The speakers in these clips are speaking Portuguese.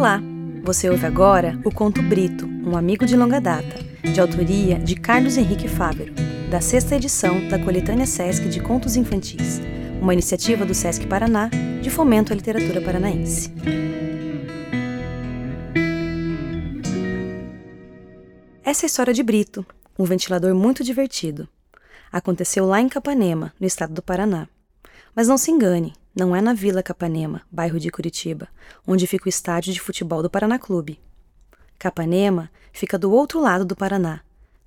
Olá! Você ouve agora o conto Brito, um amigo de longa data, de autoria de Carlos Henrique Fávero, da sexta edição da coletânea Sesc de Contos Infantis, uma iniciativa do Sesc Paraná de fomento à literatura paranaense. Essa é a história de Brito, um ventilador muito divertido. Aconteceu lá em Capanema, no estado do Paraná. Mas não se engane, não é na Vila Capanema, bairro de Curitiba, onde fica o estádio de futebol do Paraná Clube. Capanema fica do outro lado do Paraná,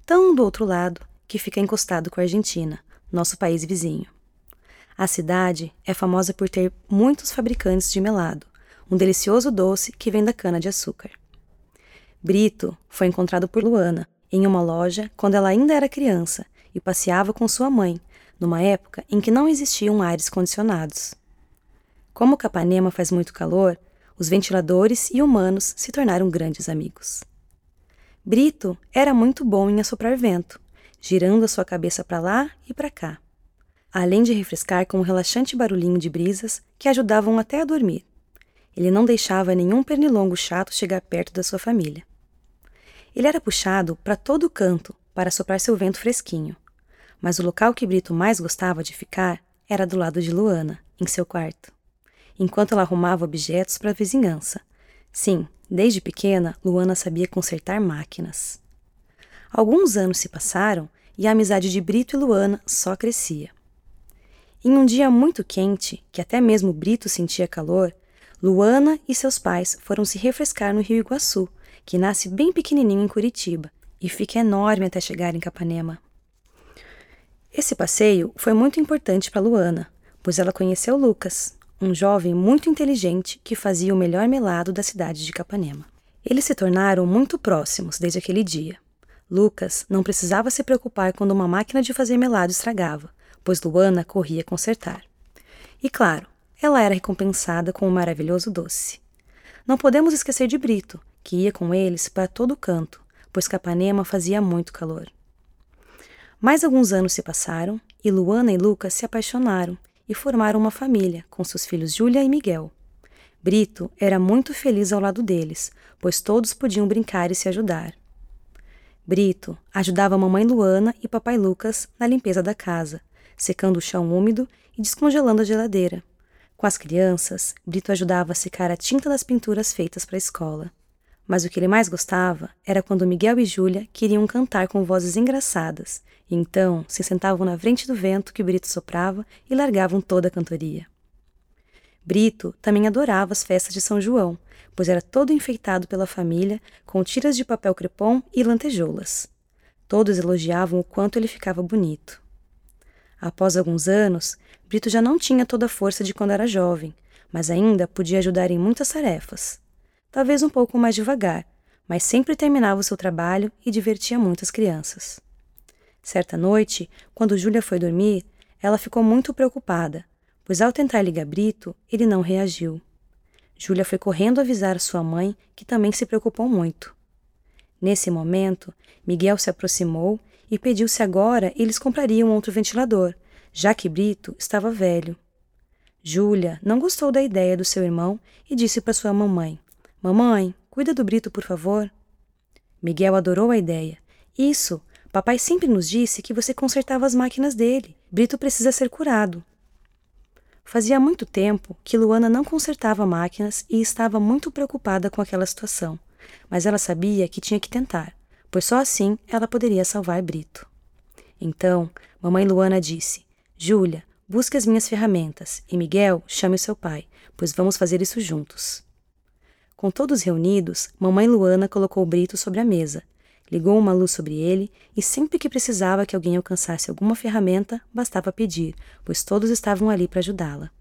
tão do outro lado que fica encostado com a Argentina, nosso país vizinho. A cidade é famosa por ter muitos fabricantes de melado, um delicioso doce que vem da cana-de-açúcar. Brito foi encontrado por Luana em uma loja quando ela ainda era criança e passeava com sua mãe, numa época em que não existiam ares condicionados. Como Capanema faz muito calor, os ventiladores e humanos se tornaram grandes amigos. Brito era muito bom em assoprar vento, girando a sua cabeça para lá e para cá, além de refrescar com um relaxante barulhinho de brisas que ajudavam até a dormir. Ele não deixava nenhum pernilongo chato chegar perto da sua família. Ele era puxado para todo canto para soprar seu vento fresquinho, mas o local que Brito mais gostava de ficar era do lado de Luana, em seu quarto enquanto ela arrumava objetos para a vizinhança. Sim, desde pequena, Luana sabia consertar máquinas. Alguns anos se passaram e a amizade de Brito e Luana só crescia. Em um dia muito quente, que até mesmo Brito sentia calor, Luana e seus pais foram se refrescar no Rio Iguaçu, que nasce bem pequenininho em Curitiba e fica enorme até chegar em Capanema. Esse passeio foi muito importante para Luana, pois ela conheceu Lucas, um jovem muito inteligente que fazia o melhor melado da cidade de Capanema. Eles se tornaram muito próximos desde aquele dia. Lucas não precisava se preocupar quando uma máquina de fazer melado estragava, pois Luana corria consertar. E claro, ela era recompensada com um maravilhoso doce. Não podemos esquecer de Brito, que ia com eles para todo canto, pois Capanema fazia muito calor. Mais alguns anos se passaram e Luana e Lucas se apaixonaram e formaram uma família com seus filhos Júlia e Miguel. Brito era muito feliz ao lado deles, pois todos podiam brincar e se ajudar. Brito ajudava a mamãe Luana e papai Lucas na limpeza da casa, secando o chão úmido e descongelando a geladeira. Com as crianças, Brito ajudava a secar a tinta das pinturas feitas para a escola. Mas o que ele mais gostava era quando Miguel e Júlia queriam cantar com vozes engraçadas, e então se sentavam na frente do vento que Brito soprava e largavam toda a cantoria. Brito também adorava as festas de São João, pois era todo enfeitado pela família com tiras de papel crepom e lantejoulas. Todos elogiavam o quanto ele ficava bonito. Após alguns anos, Brito já não tinha toda a força de quando era jovem, mas ainda podia ajudar em muitas tarefas talvez um pouco mais devagar, mas sempre terminava o seu trabalho e divertia muitas crianças. Certa noite, quando Júlia foi dormir, ela ficou muito preocupada, pois ao tentar ligar Brito, ele não reagiu. Júlia foi correndo avisar sua mãe, que também se preocupou muito. Nesse momento, Miguel se aproximou e pediu se agora eles comprariam outro ventilador, já que Brito estava velho. Júlia não gostou da ideia do seu irmão e disse para sua mamãe: Mamãe, cuida do Brito, por favor. Miguel adorou a ideia. Isso, papai sempre nos disse que você consertava as máquinas dele. Brito precisa ser curado. Fazia muito tempo que Luana não consertava máquinas e estava muito preocupada com aquela situação, mas ela sabia que tinha que tentar, pois só assim ela poderia salvar Brito. Então, mamãe Luana disse: Júlia, busque as minhas ferramentas e Miguel, chame o seu pai, pois vamos fazer isso juntos. Com todos reunidos, mamãe Luana colocou o Brito sobre a mesa, ligou uma luz sobre ele e sempre que precisava que alguém alcançasse alguma ferramenta, bastava pedir, pois todos estavam ali para ajudá-la.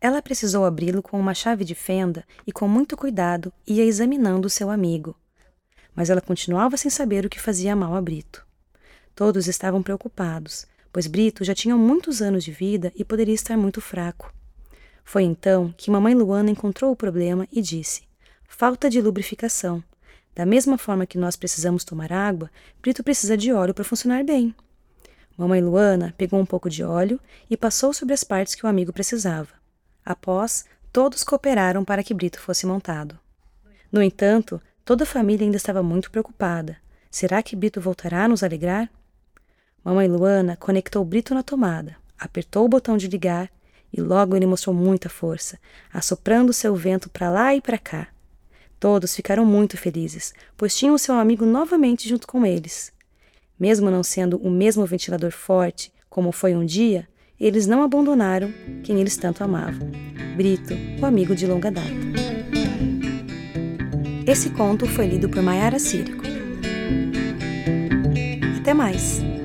Ela precisou abri-lo com uma chave de fenda e, com muito cuidado, ia examinando seu amigo. Mas ela continuava sem saber o que fazia mal a Brito. Todos estavam preocupados, pois Brito já tinha muitos anos de vida e poderia estar muito fraco. Foi então que mamãe Luana encontrou o problema e disse: falta de lubrificação. Da mesma forma que nós precisamos tomar água, Brito precisa de óleo para funcionar bem. Mamãe Luana pegou um pouco de óleo e passou sobre as partes que o amigo precisava. Após, todos cooperaram para que Brito fosse montado. No entanto, toda a família ainda estava muito preocupada. Será que Brito voltará a nos alegrar? Mamãe Luana conectou Brito na tomada, apertou o botão de ligar e logo ele mostrou muita força, assoprando seu vento para lá e para cá. Todos ficaram muito felizes, pois tinham seu amigo novamente junto com eles. Mesmo não sendo o mesmo ventilador forte como foi um dia, eles não abandonaram quem eles tanto amavam. Brito, o amigo de longa data. Esse conto foi lido por Mayara Círico. Até mais!